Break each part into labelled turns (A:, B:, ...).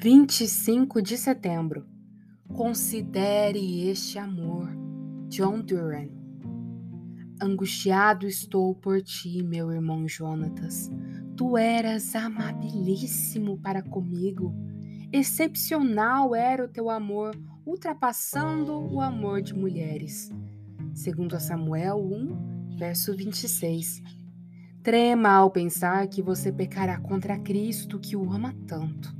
A: 25 de setembro. Considere este amor. John Duran. Angustiado estou por ti, meu irmão Jonatas. Tu eras amabilíssimo para comigo. Excepcional era o teu amor, ultrapassando o amor de mulheres. Segundo Samuel 1, verso 26. Trema ao pensar que você pecará contra Cristo que o ama tanto.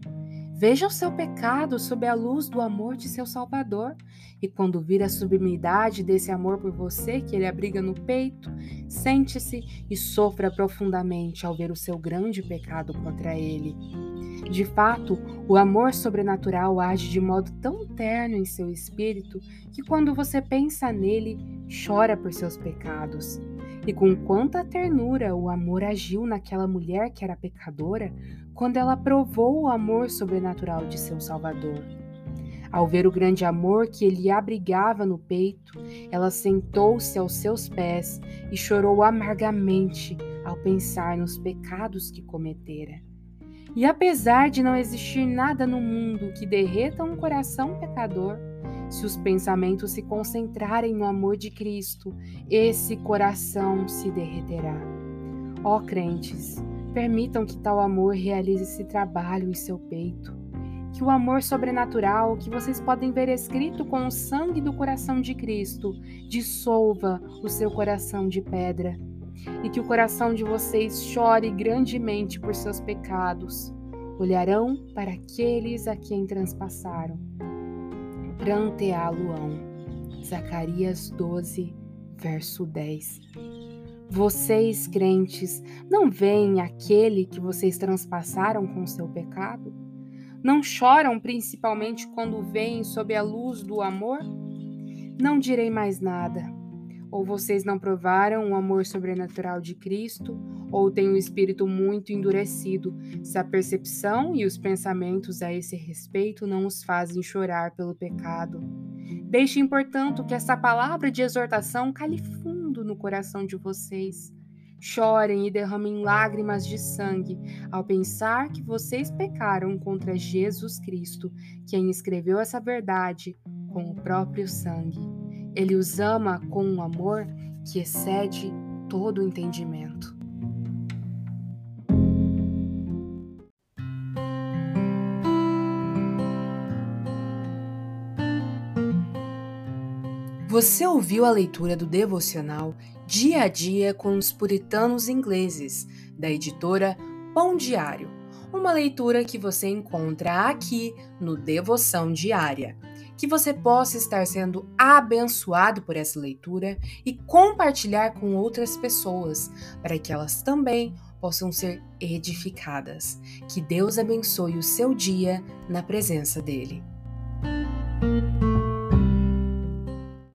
A: Veja o seu pecado sob a luz do amor de seu Salvador, e quando vir a sublimidade desse amor por você que ele abriga no peito, sente-se e sofra profundamente ao ver o seu grande pecado contra ele. De fato, o amor sobrenatural age de modo tão terno em seu espírito que quando você pensa nele, chora por seus pecados. E com quanta ternura o amor agiu naquela mulher que era pecadora, quando ela provou o amor sobrenatural de seu Salvador. Ao ver o grande amor que ele abrigava no peito, ela sentou-se aos seus pés e chorou amargamente ao pensar nos pecados que cometera. E apesar de não existir nada no mundo que derreta um coração pecador, se os pensamentos se concentrarem no amor de Cristo, esse coração se derreterá. Ó crentes, permitam que tal amor realize esse trabalho em seu peito. Que o amor sobrenatural que vocês podem ver escrito com o sangue do coração de Cristo dissolva o seu coração de pedra e que o coração de vocês chore grandemente por seus pecados. Olharão para aqueles a quem transpassaram pranteá-lo-ão. Zacarias 12, verso 10. Vocês, crentes, não veem aquele que vocês transpassaram com seu pecado? Não choram principalmente quando veem sob a luz do amor? Não direi mais nada. Ou vocês não provaram o amor sobrenatural de Cristo, ou têm um espírito muito endurecido, se a percepção e os pensamentos a esse respeito não os fazem chorar pelo pecado. Deixem, portanto, que essa palavra de exortação cale fundo no coração de vocês. Chorem e derramem lágrimas de sangue ao pensar que vocês pecaram contra Jesus Cristo, quem escreveu essa verdade com o próprio sangue. Ele os ama com um amor que excede todo o entendimento. Você ouviu a leitura do devocional Dia a Dia com os Puritanos Ingleses, da editora Pão Diário. Uma leitura que você encontra aqui no Devoção Diária. Que você possa estar sendo abençoado por essa leitura e compartilhar com outras pessoas, para que elas também possam ser edificadas. Que Deus abençoe o seu dia na presença dEle.